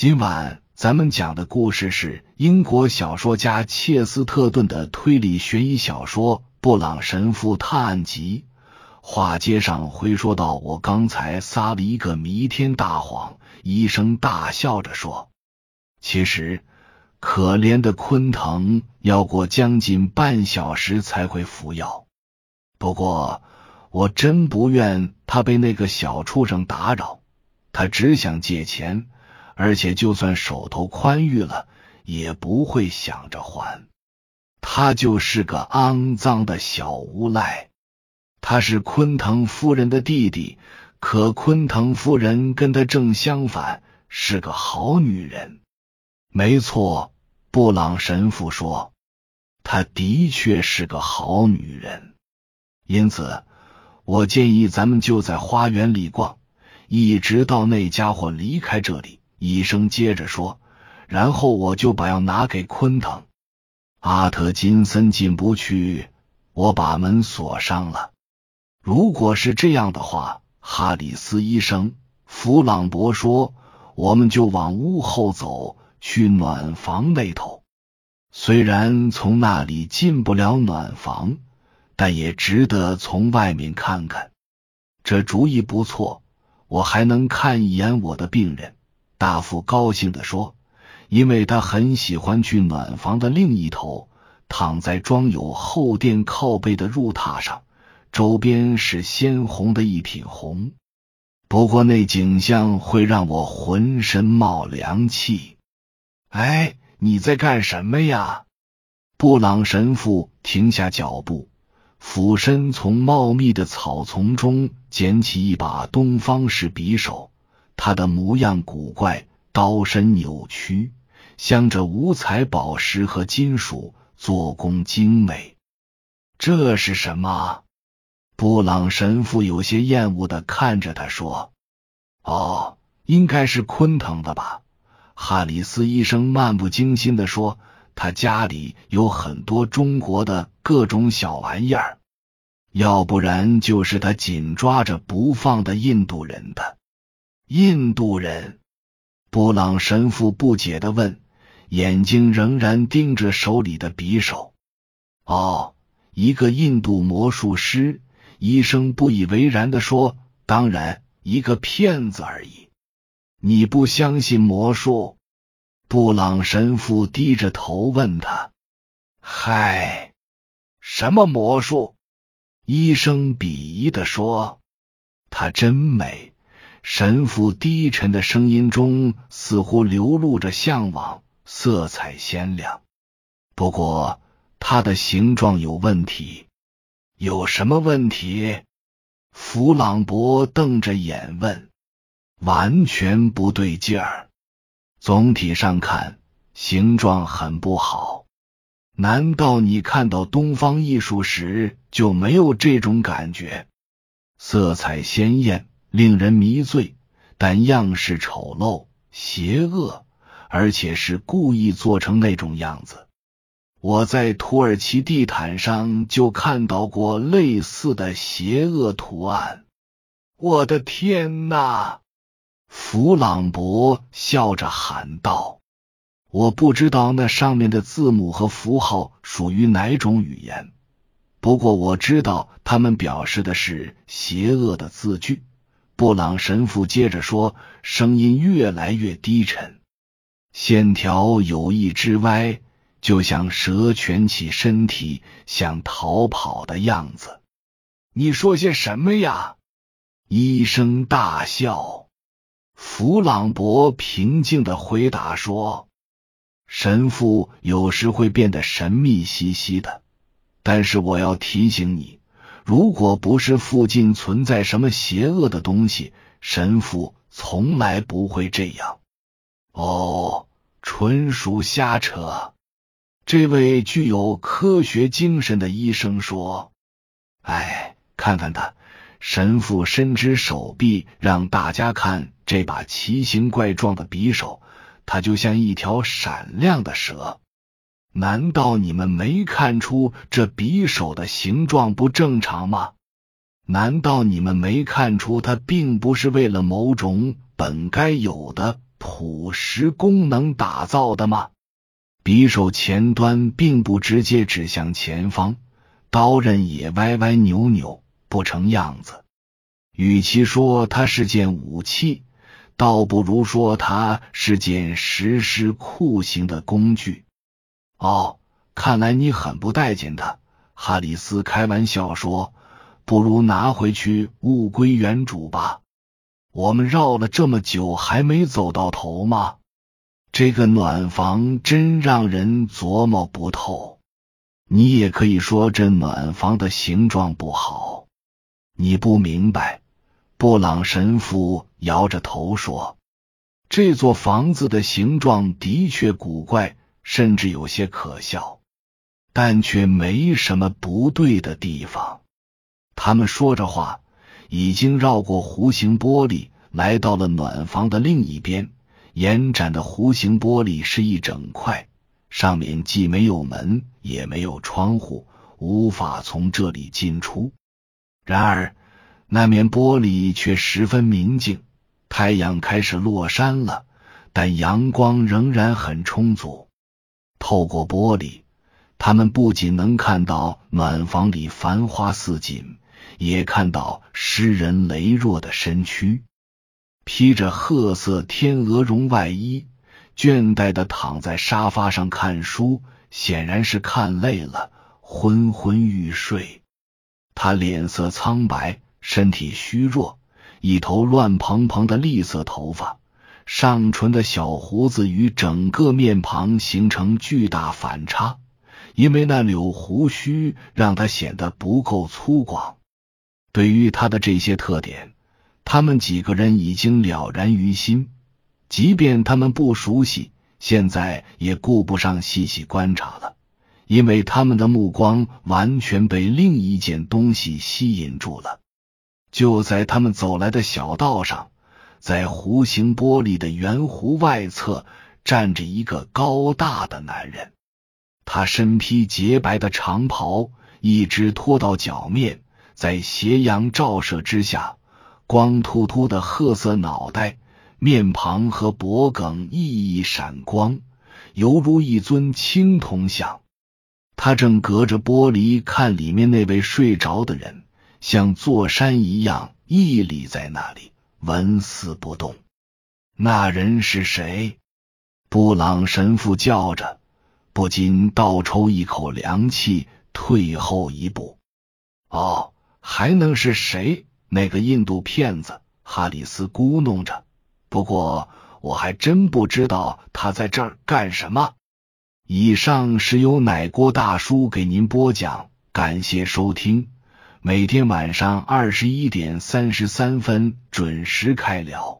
今晚咱们讲的故事是英国小说家切斯特顿的推理悬疑小说《布朗神父探案集》。话接上回说到，我刚才撒了一个弥天大谎。医生大笑着说：“其实，可怜的昆腾要过将近半小时才会服药。不过，我真不愿他被那个小畜生打扰。他只想借钱，而且就算手头宽裕了，也不会想着还。他就是个肮脏的小无赖。他是昆腾夫人的弟弟。”可昆腾夫人跟他正相反，是个好女人。没错，布朗神父说，她的确是个好女人。因此，我建议咱们就在花园里逛，一直到那家伙离开这里。医生接着说，然后我就把药拿给昆腾。阿特金森进不去，我把门锁上了。如果是这样的话。哈里斯医生，弗朗博说：“我们就往屋后走，去暖房那头。虽然从那里进不了暖房，但也值得从外面看看。这主意不错，我还能看一眼我的病人。”大富高兴地说：“因为他很喜欢去暖房的另一头，躺在装有厚垫靠背的褥榻上。”周边是鲜红的一品红，不过那景象会让我浑身冒凉气。哎，你在干什么呀？布朗神父停下脚步，俯身从茂密的草丛中捡起一把东方式匕首，他的模样古怪，刀身扭曲，镶着五彩宝石和金属，做工精美。这是什么？布朗神父有些厌恶的看着他说：“哦，应该是昆腾的吧？”哈里斯医生漫不经心的说：“他家里有很多中国的各种小玩意儿，要不然就是他紧抓着不放的印度人的。”印度人？布朗神父不解的问，眼睛仍然盯着手里的匕首。“哦，一个印度魔术师。”医生不以为然的说：“当然，一个骗子而已。你不相信魔术？”布朗神父低着头问他：“嗨，什么魔术？”医生鄙夷的说：“她真美。”神父低沉的声音中似乎流露着向往，色彩鲜亮。不过，它的形状有问题。有什么问题？弗朗博瞪着眼问。完全不对劲儿。总体上看，形状很不好。难道你看到东方艺术时就没有这种感觉？色彩鲜艳，令人迷醉，但样式丑陋、邪恶，而且是故意做成那种样子。我在土耳其地毯上就看到过类似的邪恶图案。我的天哪！弗朗博笑着喊道：“我不知道那上面的字母和符号属于哪种语言，不过我知道他们表示的是邪恶的字句。”布朗神父接着说，声音越来越低沉，线条有意之歪。就像蛇蜷起身体想逃跑的样子。你说些什么呀？医生大笑。弗朗博平静的回答说：“神父有时会变得神秘兮兮的，但是我要提醒你，如果不是附近存在什么邪恶的东西，神父从来不会这样。哦，纯属瞎扯。”这位具有科学精神的医生说：“哎，看看他。”神父伸直手臂，让大家看这把奇形怪状的匕首，它就像一条闪亮的蛇。难道你们没看出这匕首的形状不正常吗？难道你们没看出它并不是为了某种本该有的朴实功能打造的吗？匕首前端并不直接指向前方，刀刃也歪歪扭扭，不成样子。与其说它是件武器，倒不如说它是件实施酷刑的工具。哦，看来你很不待见他。哈里斯开玩笑说：“不如拿回去，物归原主吧。”我们绕了这么久，还没走到头吗？这个暖房真让人琢磨不透。你也可以说这暖房的形状不好。你不明白。布朗神父摇着头说：“这座房子的形状的确古怪，甚至有些可笑，但却没什么不对的地方。”他们说着话，已经绕过弧形玻璃，来到了暖房的另一边。延展的弧形玻璃是一整块，上面既没有门，也没有窗户，无法从这里进出。然而，那面玻璃却十分明净。太阳开始落山了，但阳光仍然很充足。透过玻璃，他们不仅能看到暖房里繁花似锦，也看到诗人羸弱的身躯。披着褐色天鹅绒外衣，倦怠的躺在沙发上看书，显然是看累了，昏昏欲睡。他脸色苍白，身体虚弱，一头乱蓬蓬的栗色头发，上唇的小胡子与整个面庞形成巨大反差，因为那绺胡须让他显得不够粗犷。对于他的这些特点。他们几个人已经了然于心，即便他们不熟悉，现在也顾不上细细观察了，因为他们的目光完全被另一件东西吸引住了。就在他们走来的小道上，在弧形玻璃的圆弧外侧站着一个高大的男人，他身披洁白的长袍，一直拖到脚面，在斜阳照射之下。光秃秃的褐色脑袋，面庞和脖颈熠熠闪光，犹如一尊青铜像。他正隔着玻璃看里面那位睡着的人，像座山一样屹立在那里，纹丝不动。那人是谁？布朗神父叫着，不禁倒抽一口凉气，退后一步。哦，还能是谁？那个印度骗子哈里斯咕哝着，不过我还真不知道他在这儿干什么。以上是由奶锅大叔给您播讲，感谢收听，每天晚上二十一点三十三分准时开聊。